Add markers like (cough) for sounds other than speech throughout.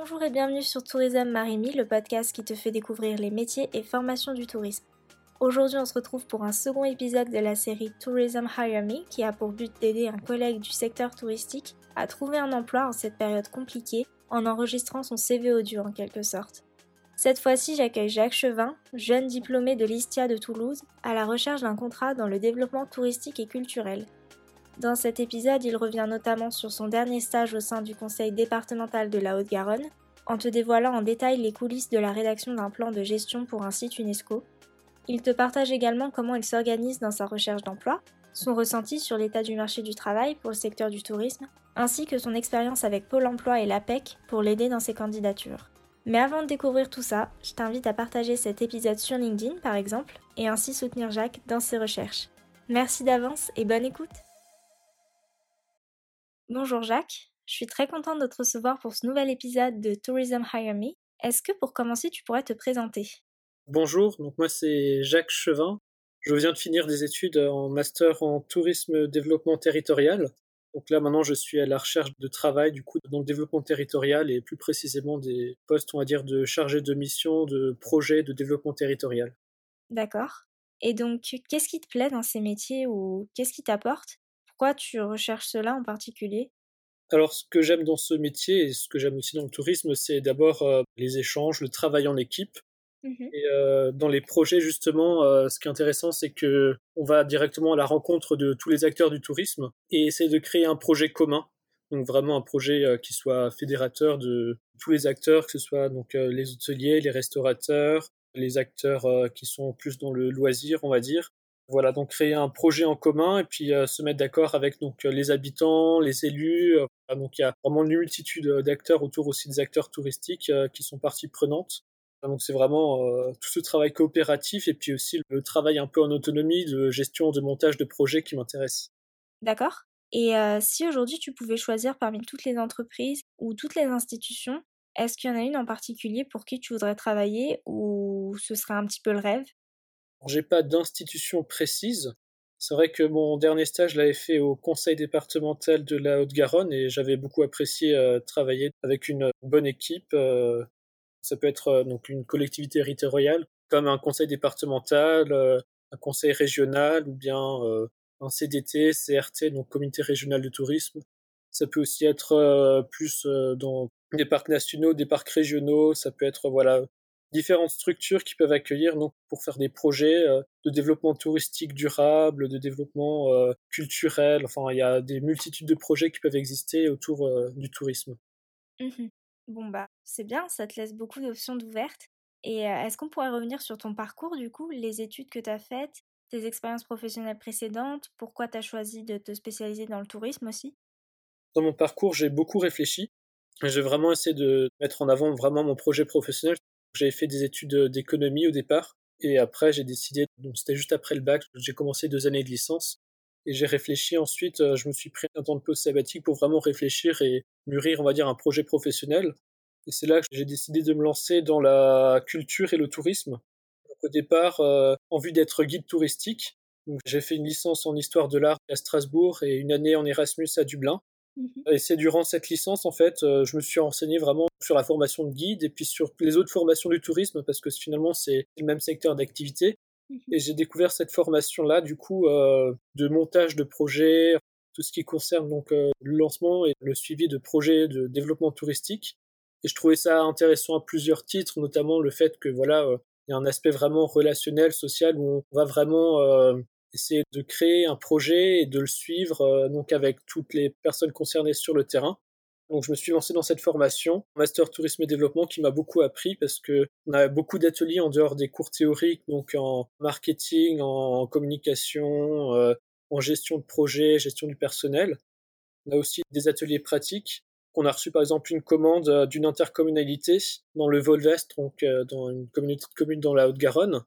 Bonjour et bienvenue sur Tourism Marimi, le podcast qui te fait découvrir les métiers et formations du tourisme. Aujourd'hui, on se retrouve pour un second épisode de la série Tourism Hire Me qui a pour but d'aider un collègue du secteur touristique à trouver un emploi en cette période compliquée en enregistrant son CV audio en quelque sorte. Cette fois-ci, j'accueille Jacques Chevin, jeune diplômé de l'ISTIA de Toulouse, à la recherche d'un contrat dans le développement touristique et culturel. Dans cet épisode, il revient notamment sur son dernier stage au sein du conseil départemental de la Haute-Garonne, en te dévoilant en détail les coulisses de la rédaction d'un plan de gestion pour un site UNESCO. Il te partage également comment il s'organise dans sa recherche d'emploi, son ressenti sur l'état du marché du travail pour le secteur du tourisme, ainsi que son expérience avec Pôle Emploi et l'APEC pour l'aider dans ses candidatures. Mais avant de découvrir tout ça, je t'invite à partager cet épisode sur LinkedIn par exemple, et ainsi soutenir Jacques dans ses recherches. Merci d'avance et bonne écoute Bonjour Jacques, je suis très contente de te recevoir pour ce nouvel épisode de Tourism Hire Me. Est-ce que pour commencer, tu pourrais te présenter? Bonjour, donc moi c'est Jacques Chevin. Je viens de finir des études en master en tourisme développement territorial. Donc là maintenant je suis à la recherche de travail du coup dans le développement territorial et plus précisément des postes on va dire de chargé de mission, de projet de développement territorial. D'accord. Et donc qu'est-ce qui te plaît dans ces métiers ou qu'est-ce qui t'apporte? Pourquoi tu recherches cela en particulier? Alors, ce que j'aime dans ce métier et ce que j'aime aussi dans le tourisme, c'est d'abord euh, les échanges, le travail en équipe. Mmh et euh, dans les projets, justement, euh, ce qui est intéressant, c'est que on va directement à la rencontre de tous les acteurs du tourisme et essayer de créer un projet commun. Donc vraiment un projet qui soit fédérateur de tous les acteurs, que ce soit donc les hôteliers, les restaurateurs, les acteurs qui sont plus dans le loisir, on va dire, voilà, donc créer un projet en commun et puis euh, se mettre d'accord avec donc euh, les habitants, les élus. Euh, donc il y a vraiment une multitude d'acteurs autour aussi des acteurs touristiques qui sont partie prenante. Donc c'est vraiment tout ce travail coopératif et puis aussi le travail un peu en autonomie de gestion, de montage de projets qui m'intéresse. D'accord. Et si aujourd'hui tu pouvais choisir parmi toutes les entreprises ou toutes les institutions, est-ce qu'il y en a une en particulier pour qui tu voudrais travailler ou ce serait un petit peu le rêve? J'ai pas d'institution précise. C'est vrai que mon dernier stage, je l'avais fait au conseil départemental de la Haute-Garonne et j'avais beaucoup apprécié euh, travailler avec une bonne équipe. Euh, ça peut être euh, donc une collectivité territoriale, comme un conseil départemental, un conseil régional ou bien un CDT, CRT, donc comité régional de tourisme. Ça peut aussi être plus dans des parcs nationaux, des parcs régionaux. Ça peut être voilà différentes structures qui peuvent accueillir donc pour faire des projets euh, de développement touristique durable, de développement euh, culturel. Enfin, il y a des multitudes de projets qui peuvent exister autour euh, du tourisme. Mmh bon bah c'est bien, ça te laisse beaucoup d'options d'ouvertes. Et est-ce qu'on pourrait revenir sur ton parcours du coup, les études que tu as faites, tes expériences professionnelles précédentes, pourquoi tu as choisi de te spécialiser dans le tourisme aussi? Dans mon parcours, j'ai beaucoup réfléchi. J'ai vraiment essayé de mettre en avant vraiment mon projet professionnel j'avais fait des études euh, d'économie au départ, et après j'ai décidé, donc c'était juste après le bac, j'ai commencé deux années de licence, et j'ai réfléchi ensuite, euh, je me suis pris un temps de pause sabbatique pour vraiment réfléchir et mûrir, on va dire, un projet professionnel. Et c'est là que j'ai décidé de me lancer dans la culture et le tourisme. au départ, euh, en vue d'être guide touristique, j'ai fait une licence en histoire de l'art à Strasbourg et une année en Erasmus à Dublin. Mmh et c'est durant cette licence, en fait, euh, je me suis renseigné vraiment sur la formation de guide et puis sur les autres formations du tourisme parce que finalement c'est le même secteur d'activité. Mmh et j'ai découvert cette formation-là, du coup, euh, de montage de projets, tout ce qui concerne donc euh, le lancement et le suivi de projets de développement touristique. Et je trouvais ça intéressant à plusieurs titres, notamment le fait que voilà, il y a un aspect vraiment relationnel, social, où on va vraiment essayer de créer un projet et de le suivre euh, donc avec toutes les personnes concernées sur le terrain. Donc je me suis lancé dans cette formation, master tourisme et développement, qui m'a beaucoup appris parce que on a beaucoup d'ateliers en dehors des cours théoriques, donc en marketing, en communication, euh, en gestion de projet, gestion du personnel. On a aussi des ateliers pratiques. On a reçu par exemple une commande euh, d'une intercommunalité dans le Volvest, donc dans une communauté de communes dans la Haute-Garonne.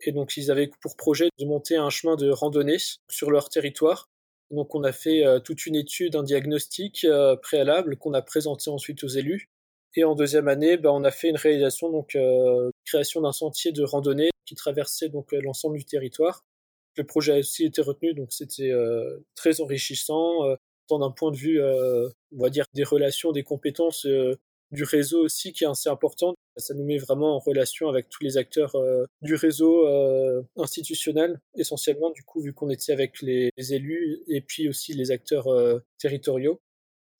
Et donc, ils avaient pour projet de monter un chemin de randonnée sur leur territoire. Donc, on a fait euh, toute une étude, un diagnostic euh, préalable qu'on a présenté ensuite aux élus. Et en deuxième année, bah, on a fait une réalisation, donc euh, création d'un sentier de randonnée qui traversait donc l'ensemble du territoire. Le projet a aussi été retenu, donc c'était très enrichissant, tant d'un point de vue, on va dire, des relations, des compétences du réseau aussi qui est assez important. Ça nous met vraiment en relation avec tous les acteurs du réseau institutionnel, essentiellement du coup vu qu'on était avec les, élus et puis aussi les acteurs territoriaux.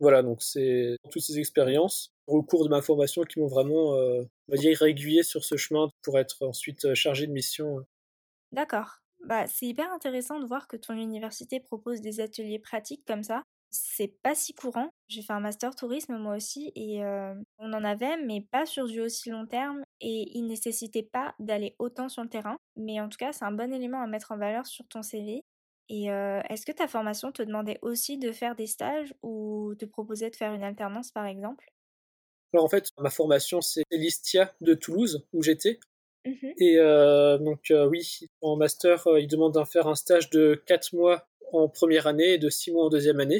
Voilà, donc c'est toutes ces expériences au cours de ma formation qui m'ont vraiment, on va dire, aiguillé sur ce chemin pour être ensuite chargé de mission. D'accord. Bah, c'est hyper intéressant de voir que ton université propose des ateliers pratiques comme ça. C'est pas si courant. J'ai fait un master tourisme moi aussi et on en avait, mais pas sur du aussi long terme et il nécessitait pas d'aller autant sur le terrain. Mais en tout cas, c'est un bon élément à mettre en valeur sur ton CV. Et est-ce que ta formation te demandait aussi de faire des stages ou te proposait de faire une alternance par exemple? Alors en fait, ma formation c'est l'ISTIA de Toulouse où j'étais. Mmh et euh, donc euh, oui, en master, euh, il demande d'en faire un stage de 4 mois en première année et de 6 mois en deuxième année,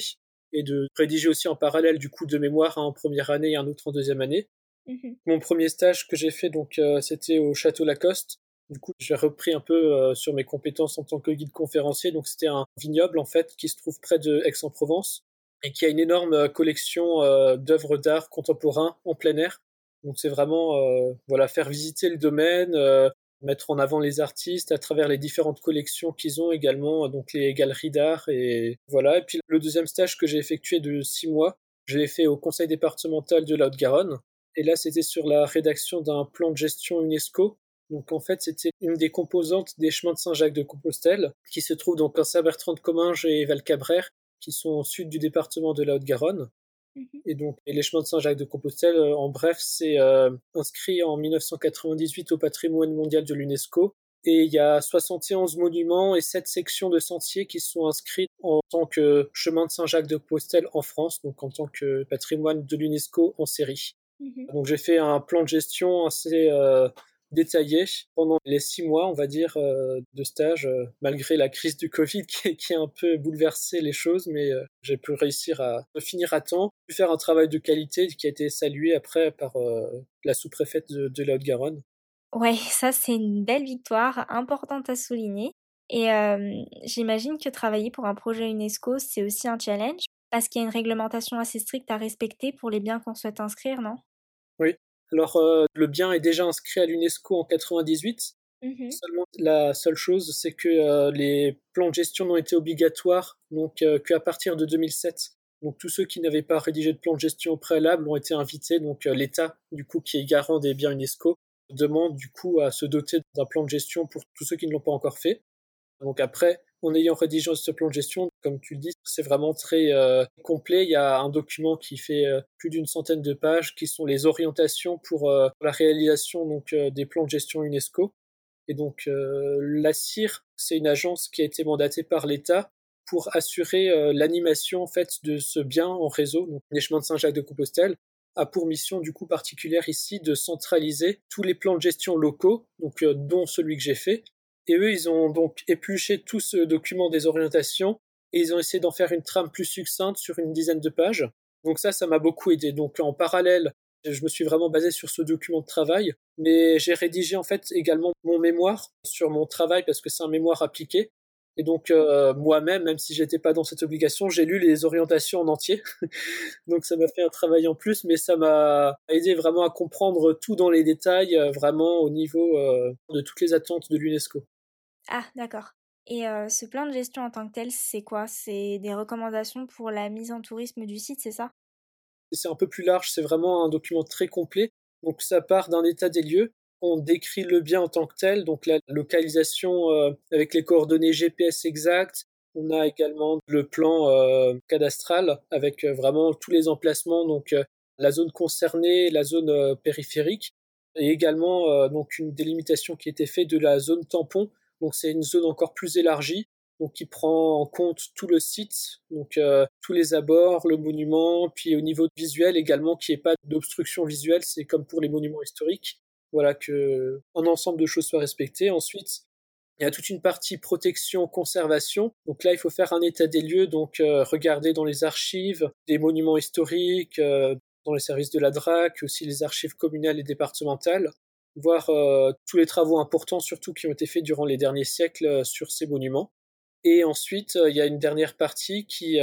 et de rédiger aussi en parallèle du coup de mémoire en première année et un autre en deuxième année. Mmh Mon premier stage que j'ai fait, donc c'était au Château Lacoste. Du coup, j'ai repris un peu sur mes compétences en tant que guide conférencier. Donc c'était un vignoble en fait qui se trouve près de Aix-en-Provence et qui a une énorme collection d'œuvres d'art contemporain en plein air donc c'est vraiment euh, voilà faire visiter le domaine, euh, mettre en avant les artistes à travers les différentes collections qu'ils ont également, donc les galeries d'art et voilà. Et puis le deuxième stage que j'ai effectué de six mois, je l'ai fait au conseil départemental de la Haute-Garonne. Et là, c'était sur la rédaction d'un plan de gestion UNESCO. Donc en fait, c'était une des composantes des chemins de Saint-Jacques de Compostelle, qui se trouve donc à Saint-Bertrand-de-Comminges et Valcabrère, qui sont au sud du département de la Haute-Garonne. Mhm. Et donc, les chemins de Saint-Jacques de Compostelle, euh, en bref, c'est euh, inscrit en 1998 au patrimoine mondial de l'UNESCO. Et il y a 71 monuments et 7 sections de sentiers qui sont inscrits en tant que chemin de Saint-Jacques de Compostelle en France, donc en tant que patrimoine de l'UNESCO en série. Mhm. Donc j'ai fait un plan de gestion assez euh, détaillé pendant les six mois, on va dire, euh, de stage, euh, malgré la crise du Covid (laughs) qui, a un peu bouleversé les choses, mais euh, j'ai pu réussir à finir à temps, faire un travail de qualité qui a été salué après par la sous-préfète de, de la Haute-Garonne. Ouais, ça c'est une belle victoire, importante à souligner. Et j'imagine que travailler pour un projet UNESCO, c'est aussi un challenge, parce qu'il y a une réglementation assez stricte à respecter pour les biens qu'on souhaite inscrire, non? Oui, alors, euh, le bien est déjà inscrit à l'UNESCO en 98. Mmh Seulement, la seule chose, c'est que euh, les plans de gestion n'ont été obligatoires donc euh, qu'à partir de 2007. Donc tous ceux qui n'avaient pas rédigé de plan de gestion au préalable ont été invités. Donc l'État, du coup, qui est garant des biens UNESCO, demande du coup à se doter d'un plan de gestion pour tous ceux qui ne l'ont pas encore fait. Donc après, en ayant rédigé ce plan de gestion, comme tu le dis, c'est vraiment très euh, complet. Il y a un document qui fait euh, plus d'une centaine de pages, qui sont les orientations pour euh, la réalisation donc des plans de gestion UNESCO. Et donc la CIR, c'est une agence qui a été mandatée par l'État pour assurer l'animation en fait de ce bien en réseau, donc les chemins de Saint-Jacques de Compostelle, a pour mission du coup particulière ici de centraliser tous les plans de gestion locaux, donc dont celui que j'ai fait, et eux, ils ont donc épluché tout ce document des orientations et ils ont essayé d'en faire une trame plus succincte sur une dizaine de pages. Donc ça, ça m'a beaucoup aidé. Donc en parallèle, je me suis vraiment basé sur ce document de travail, mais j'ai rédigé en fait également mon mémoire sur mon travail parce que c'est un mémoire appliqué. Et donc euh, moi-même, même si j'étais pas dans cette obligation, j'ai lu les orientations en entier. (laughs) donc ça m'a fait un travail en plus, mais ça m'a aidé vraiment à comprendre tout dans les détails, euh, vraiment au niveau euh, de toutes les attentes de l'UNESCO. Ah, d'accord. Et ce plan de gestion en tant que tel, c'est quoi? C'est des recommandations pour la mise en tourisme du site, c'est ça? C'est un peu plus large, c'est vraiment un document très complet. Donc ça part d'un état des lieux, on décrit le bien en tant que tel, donc la localisation avec les coordonnées GPS exactes. On a également le plan cadastral avec vraiment tous les emplacements, donc la zone concernée, la zone périphérique, et également donc une délimitation qui été faite de la zone tampon donc c'est une zone encore plus élargie, donc qui prend en compte tout le site, donc euh, tous les abords, le monument, puis au niveau visuel également, qu'il n'y ait pas d'obstruction visuelle, c'est comme pour les monuments historiques. Voilà que un ensemble de choses soit respecté. Ensuite, il y a toute une partie protection, conservation. Donc là, il faut faire un état des lieux, donc euh, regarder dans les archives des monuments historiques, euh, dans les services de la DRAC, aussi les archives communales et départementales voir euh, tous les travaux importants surtout qui ont été faits durant les derniers siècles euh, sur ces monuments. Et ensuite, euh, il y a une dernière partie qui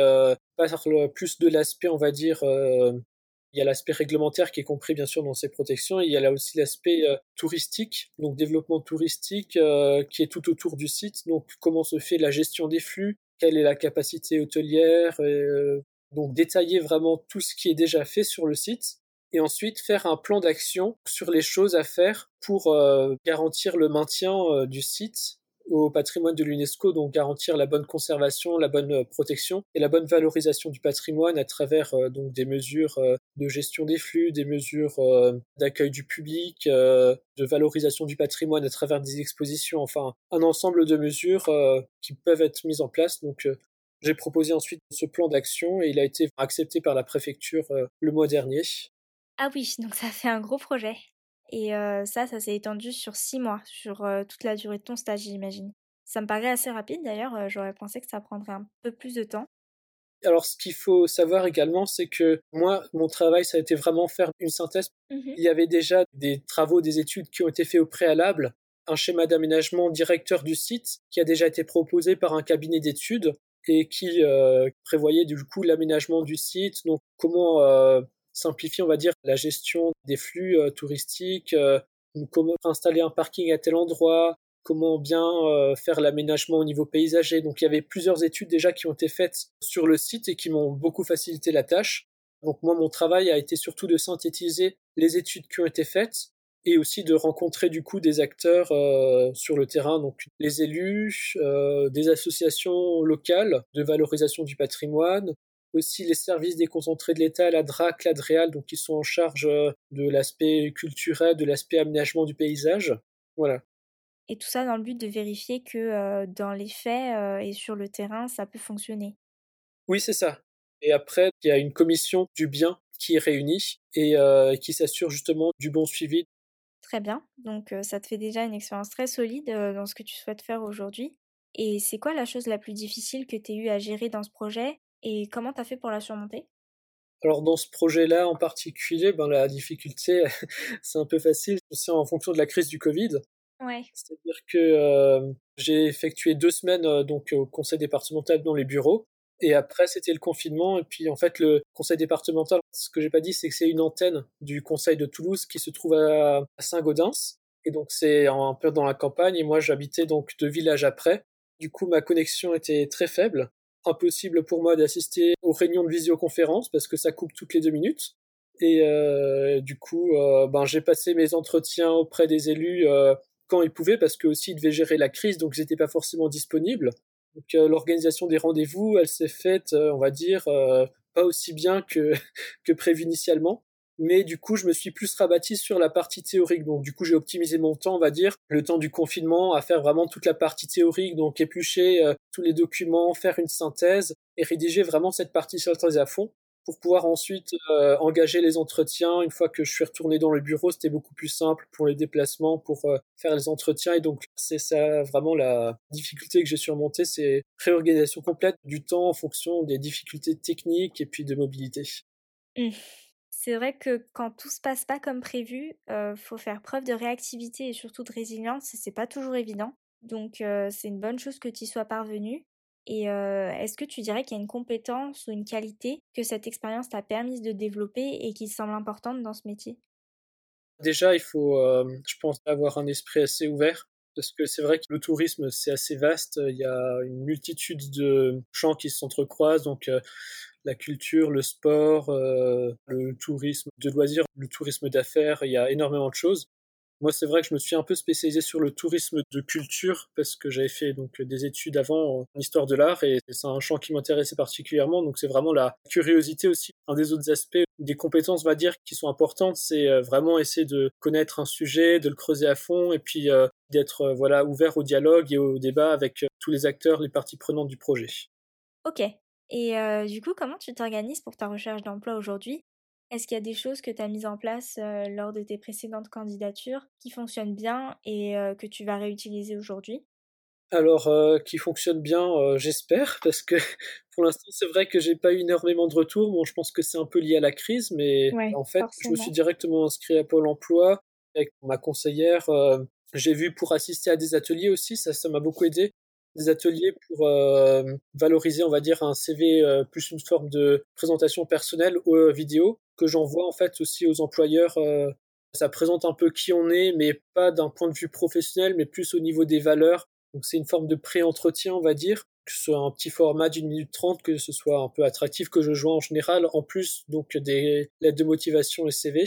parle plus de l'aspect, on va dire, Il y a l'aspect réglementaire qui est compris bien sûr dans ces protections. Et il y a là aussi l'aspect touristique, donc développement touristique qui est tout autour du site. Donc comment se fait la gestion des flux, quelle est la capacité hôtelière, donc détailler vraiment tout ce qui est déjà fait sur le site et ensuite faire un plan d'action sur les choses à faire pour garantir le maintien du site au patrimoine de l'UNESCO, donc garantir la bonne conservation, la bonne euh, protection et la bonne valorisation du patrimoine à travers euh, donc des mesures euh, de gestion des flux, des mesures d'accueil du public, de valorisation du patrimoine à travers des expositions, enfin un ensemble de mesures qui peuvent être mises en place. Donc j'ai proposé ensuite ce plan d'action et il a été accepté par la préfecture le mois dernier. Ah oui, (laughs) donc ça fait un gros projet. Et ça, ça s'est étendu sur six mois, sur toute la durée de ton stage, j'imagine. Ça me paraît assez rapide d'ailleurs, j'aurais pensé que ça prendrait un peu plus de temps. Alors, ce qu'il faut savoir également, c'est que moi, mon travail, ça a été vraiment faire une synthèse. Mmh Il y avait déjà des travaux, des études qui ont été faits au préalable, un schéma d'aménagement directeur du site qui a déjà été proposé par un cabinet d'études et qui prévoyait du coup l'aménagement du site, donc comment simplifier, on va dire, la gestion des flux euh, touristiques, euh, comment installer un parking à tel endroit, comment bien euh, faire l'aménagement au niveau paysager. Donc il y avait plusieurs études déjà qui ont été faites sur le site et qui m'ont beaucoup facilité la tâche. Donc moi, mon travail a été surtout de synthétiser les études qui ont été faites et aussi de rencontrer du coup des acteurs sur le terrain, donc les élus, des associations locales de valorisation du patrimoine, aussi les services déconcentrés de l'État, la DRAC, l'ADREAL, donc qui sont en charge euh, de l'aspect culturel, de l'aspect aménagement du paysage. Voilà. Et tout ça dans le but de vérifier que euh, dans les faits euh, et sur le terrain, ça peut fonctionner. Oui, c'est ça. Et après, il y a une commission du bien qui est réunie et qui s'assure justement du bon suivi. Très bien. Donc ça te fait déjà une expérience très solide dans ce que tu souhaites faire aujourd'hui. Et c'est quoi la chose la plus difficile que tu as eu à gérer dans ce projet? Et comment tu as fait pour la surmonter? Alors dans ce projet-là en particulier, ben, la difficulté, (laughs) c'est un peu facile, c'est en fonction de la crise du Covid. Ouais. C'est-à-dire que euh, j'ai effectué deux semaines euh, donc au conseil départemental dans les bureaux, et après c'était le confinement. Et puis en fait le conseil départemental, ce que j'ai pas dit, c'est que c'est une antenne du conseil de Toulouse qui se trouve à, Saint-Gaudens, et donc c'est un peu dans la campagne. Et moi j'habitais donc deux villages après. Du coup ma connexion était très faible impossible pour moi d'assister aux réunions de visioconférence parce que ça coupe toutes les deux minutes. Et euh, du coup, euh, ben, j'ai passé mes entretiens auprès des élus euh, quand ils pouvaient parce que aussi ils devaient gérer la crise, donc ils n'étaient pas forcément disponibles. Donc l'organisation des rendez-vous, elle s'est faite, on va dire, pas aussi bien que, (laughs) que prévu initialement mais du coup, je me suis plus rabattu sur la partie théorique. Donc, du coup, j'ai optimisé mon temps, on va dire, le temps du confinement, à faire vraiment toute la partie théorique, donc éplucher euh, tous les documents, faire une synthèse et rédiger vraiment cette partie synthèse à fond pour pouvoir ensuite euh, engager les entretiens. Une fois que je suis retourné dans le bureau, c'était beaucoup plus simple pour les déplacements, pour euh, faire les entretiens. Et donc, c'est ça vraiment la difficulté que j'ai surmontée, c'est réorganisation complète du temps en fonction des difficultés techniques et puis de mobilité. Mmh. C'est vrai que quand tout se passe pas comme prévu, euh, faut faire preuve de réactivité et surtout de résilience, et c'est pas toujours évident. Donc euh, c'est une bonne chose que tu y sois parvenu. Et euh, est-ce que tu dirais qu'il y a une compétence ou une qualité que cette expérience t'a permis de développer et qui semble importante dans ce métier? Déjà, il faut, je pense, avoir un esprit assez ouvert parce que c'est vrai que le tourisme c'est assez vaste, il y a une multitude de champs qui s'entrecroisent, donc la culture, le sport, euh, tourisme de loisirs, le tourisme d'affaires, il y a énormément de choses. Moi, c'est vrai que je me suis un peu spécialisé sur le tourisme de culture parce que j'avais fait donc des études avant en histoire de l'art et c'est un champ qui m'intéressait particulièrement. Donc, c'est vraiment la curiosité aussi. Un des autres aspects, des compétences, on va dire, qui sont importantes, c'est euh, vraiment essayer de connaître un sujet, de le creuser à fond et puis euh, d'être voilà ouvert au dialogue et au débat avec tous les acteurs, les parties prenantes du projet. Ok, et du coup, comment tu t'organises pour ta recherche d'emploi aujourd'hui? Est-ce qu'il y a des choses que tu as mises en place lors de tes précédentes candidatures qui fonctionnent bien et que tu vas réutiliser aujourd'hui? Alors, qui fonctionnent bien, j'espère, parce que (laughs) pour l'instant, c'est vrai que j'ai pas eu énormément de retours. Bon, je pense que c'est un peu lié à la crise, mais en fait, je me suis directement inscrit à Pôle emploi avec ma conseillère. j'ai vu pour assister à des ateliers aussi, ça, ça m'a beaucoup aidé des ateliers pour valoriser, on va dire, un CV plus une forme de présentation personnelle ou vidéo que j'envoie en fait aussi aux employeurs. ça présente un peu qui on est, mais pas d'un point de vue professionnel, mais plus au niveau des valeurs. Donc c'est une forme de pré-entretien, on va dire, que ce soit un petit format d'une minute trente, que ce soit un peu attractif, que je joue en général, en plus donc des lettres de motivation et CV.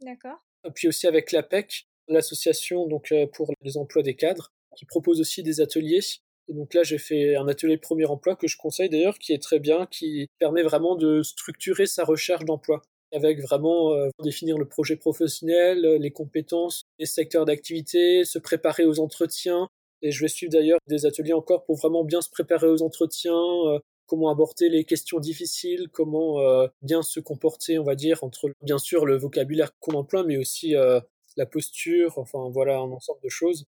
D'accord. Et puis aussi avec l'APEC, l'association donc pour les emplois des cadres, qui propose aussi des ateliers et donc là, j'ai fait un atelier premier emploi que je conseille d'ailleurs, qui est très bien, qui permet vraiment de structurer sa recherche d'emploi avec vraiment euh, définir le projet professionnel, les compétences, les secteurs d'activité, se préparer aux entretiens. Et je vais suivre d'ailleurs des ateliers encore pour vraiment bien se préparer aux entretiens, euh, comment aborder les questions difficiles, comment euh, bien se comporter, on va dire, entre bien sûr le vocabulaire qu'on emploie, mais aussi la posture, enfin voilà un ensemble de choses.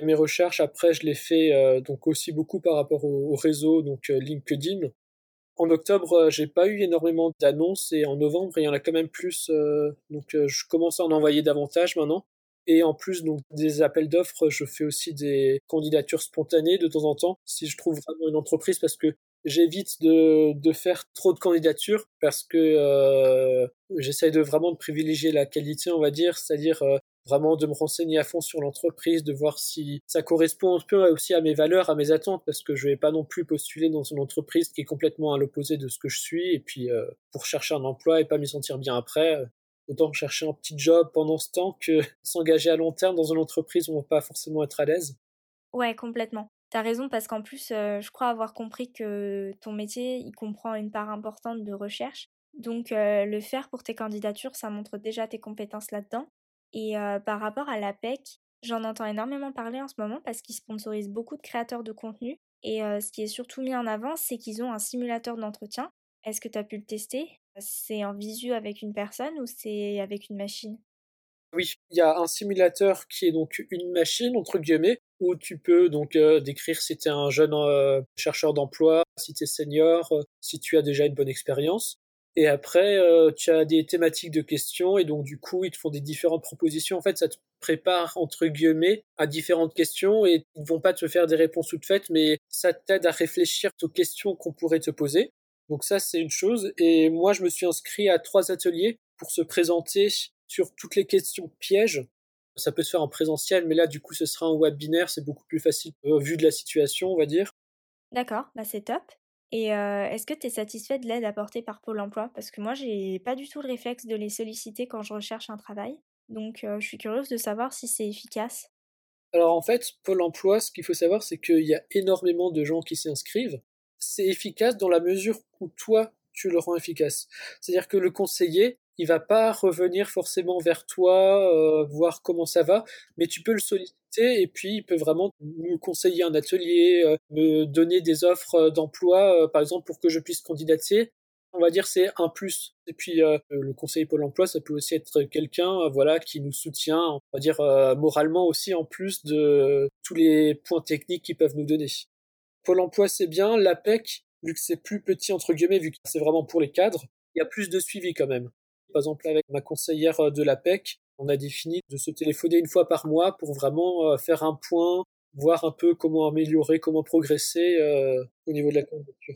Mes recherches, après, je les fais euh, donc aussi beaucoup par rapport au, réseau, donc euh, LinkedIn. En octobre, euh, j'ai pas eu énormément d'annonces et en novembre, il y en a quand même plus. donc, je commence à en envoyer davantage maintenant. Et en plus donc des appels d'offres, je fais aussi des candidatures spontanées de temps en temps si je trouve vraiment une entreprise parce que j'évite de, de faire trop de candidatures parce que euh, j'essaie de vraiment de privilégier la qualité, on va dire, c'est-à-dire vraiment de me renseigner à fond sur l'entreprise, de voir si ça correspond un peu aussi à mes valeurs, à mes attentes, parce que je vais pas non plus postuler dans une entreprise qui est complètement à l'opposé de ce que je suis, et puis euh, pour chercher un emploi et pas m'y sentir bien après, euh, autant chercher un petit job pendant ce temps que (laughs) s'engager à long terme dans une entreprise où on va pas forcément être à l'aise. Ouais, complètement. T'as raison parce qu'en plus, euh, je crois avoir compris que ton métier, il comprend une part importante de recherche. Donc le faire pour tes candidatures, ça montre déjà tes compétences là-dedans. Et par rapport à l'APEC, j'en entends énormément parler en ce moment parce qu'ils sponsorisent beaucoup de créateurs de contenu. Et ce qui est surtout mis en avant, c'est qu'ils ont un simulateur d'entretien. Est-ce que tu as pu le tester? C'est en visu avec une personne ou c'est avec une machine? Oui, il y a un simulateur qui est donc une machine, entre guillemets, où tu peux donc décrire si tu es un jeune chercheur d'emploi, si tu es senior, si tu as déjà une bonne expérience. Et après, euh, tu as des thématiques de questions et donc du coup, ils te font des différentes propositions. En fait, ça te prépare entre guillemets à différentes questions et ils vont pas te faire des réponses toutes faites, mais ça t'aide à réfléchir aux questions qu'on pourrait te poser. Donc ça, c'est une chose. Et moi, je me suis inscrit à trois ateliers pour se présenter sur toutes les questions pièges. Ça peut se faire en présentiel, mais là, du coup, ce sera un webinaire. C'est beaucoup plus facile au vu de la situation, on va dire. D'accord, bah c'est top. Et est-ce que tu es satisfait de l'aide apportée par Pôle emploi? Parce que moi, j'ai pas du tout le réflexe de les solliciter quand je recherche un travail. Donc, je suis curieuse de savoir si c'est efficace. Alors, en fait, Pôle emploi, ce qu'il faut savoir, c'est qu'il y a énormément de gens qui s'inscrivent. C'est efficace dans la mesure où toi, tu le rends efficace. C'est-à-dire que le conseiller, il va pas revenir forcément vers toi, euh, voir comment ça va, mais tu peux le solliciter et puis il peut vraiment me conseiller un atelier, euh, me donner des offres euh, d'emploi, par exemple, pour que je puisse candidater. On va dire c'est un plus. Et puis le conseiller Pôle Emploi, ça peut aussi être quelqu'un, voilà, qui nous soutient, on va dire moralement aussi en plus de tous les points techniques qu'ils peuvent nous donner. Pôle Emploi c'est bien, l'APEC, vu que c'est plus petit entre guillemets, vu que c'est vraiment pour les cadres, il y a plus de suivi quand même. Par exemple, avec ma conseillère euh, de l'APEC, on a défini de se téléphoner une fois par mois pour vraiment euh, faire un point, voir un peu comment améliorer, comment progresser euh, au niveau de la candidature.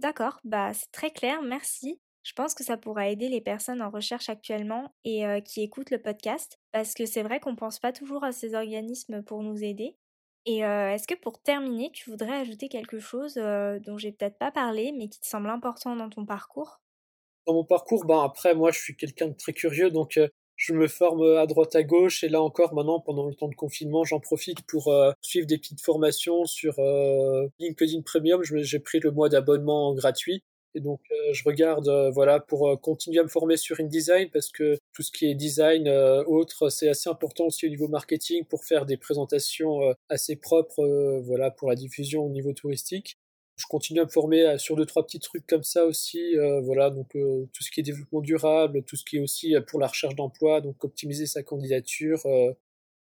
D'accord, bah c'est très clair, merci. Je pense que ça pourra aider les personnes en recherche actuellement et qui écoutent le podcast, parce que c'est vrai qu'on pense pas toujours à ces organismes pour nous aider. Et est-ce que pour terminer, tu voudrais ajouter quelque chose dont j'ai peut-être pas parlé, mais qui te semble important dans ton parcours? Dans mon parcours, ben après, moi, je suis quelqu'un de très curieux, donc euh, je me forme à droite à gauche. Et là encore, maintenant, pendant le temps de confinement, j'en profite pour euh, suivre des petites formations sur euh, LinkedIn Premium. J'ai pris le mois d'abonnement gratuit. Et donc, je regarde, voilà, pour continuer à me former sur InDesign parce que tout ce qui est design autre, c'est assez important aussi au niveau marketing pour faire des présentations assez propres, voilà, pour la diffusion au niveau touristique je continue à me former euh, sur deux trois petits trucs comme ça aussi euh, voilà donc euh, tout ce qui est développement durable tout ce qui est aussi pour la recherche d'emploi donc optimiser sa candidature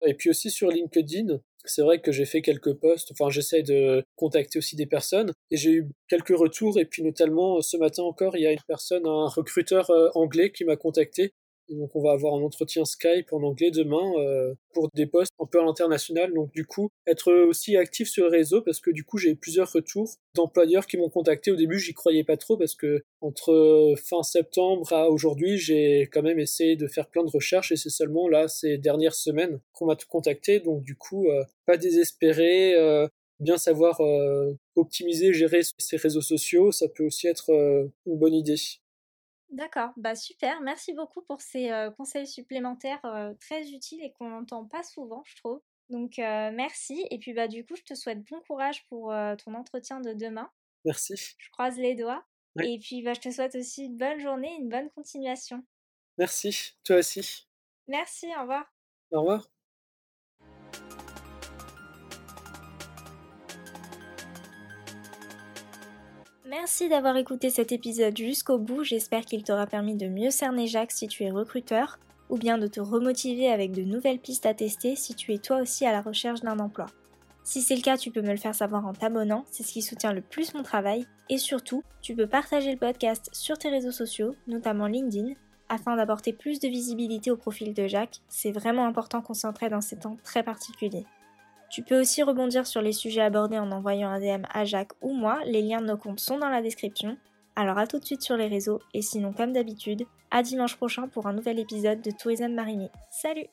et puis aussi sur LinkedIn c'est vrai que j'ai fait quelques posts enfin j'essaie de contacter aussi des personnes et j'ai eu quelques retours et puis notamment ce matin encore il y a une personne un recruteur anglais qui m'a contacté donc on va avoir un entretien Skype en anglais demain euh, pour des postes un peu à l'international. Donc du coup, être aussi actif sur le réseau parce que du coup j'ai eu plusieurs retours d'employeurs qui m'ont contacté. Au début, j'y croyais pas trop parce que entre fin septembre à aujourd'hui, j'ai quand même essayé de faire plein de recherches et c'est seulement là ces dernières semaines qu'on m'a contacté. Donc du coup, euh, pas désespéré. Euh, bien savoir optimiser, gérer ses réseaux sociaux, ça peut aussi être une bonne idée. D'accord, bah super, merci beaucoup pour ces conseils supplémentaires très utiles et qu'on n'entend pas souvent, je trouve. Donc merci, et puis bah du coup, je te souhaite bon courage pour ton entretien de demain. Merci. Je croise les doigts. Et puis bah, je te souhaite aussi une bonne journée, une bonne continuation. Merci, toi aussi. Merci, au revoir. Au revoir. Merci d'avoir écouté cet épisode jusqu'au bout, j'espère qu'il t'aura permis de mieux cerner Jacques si tu es recruteur, ou bien de te remotiver avec de nouvelles pistes à tester si tu es toi aussi à la recherche d'un emploi. Si c'est le cas, tu peux me le faire savoir en t'abonnant, c'est ce qui soutient le plus mon travail, et surtout, tu peux partager le podcast sur tes réseaux sociaux, notamment LinkedIn, afin d'apporter plus de visibilité au profil de Jacques, c'est vraiment important qu'on s'entraide dans ces temps très particuliers. Tu peux aussi rebondir sur les sujets abordés en envoyant un DM à Jacques ou moi, les liens de nos comptes sont dans la description. Alors à tout de suite sur les réseaux et sinon comme d'habitude, à dimanche prochain pour un nouvel épisode de Tourisme Marigny. Salut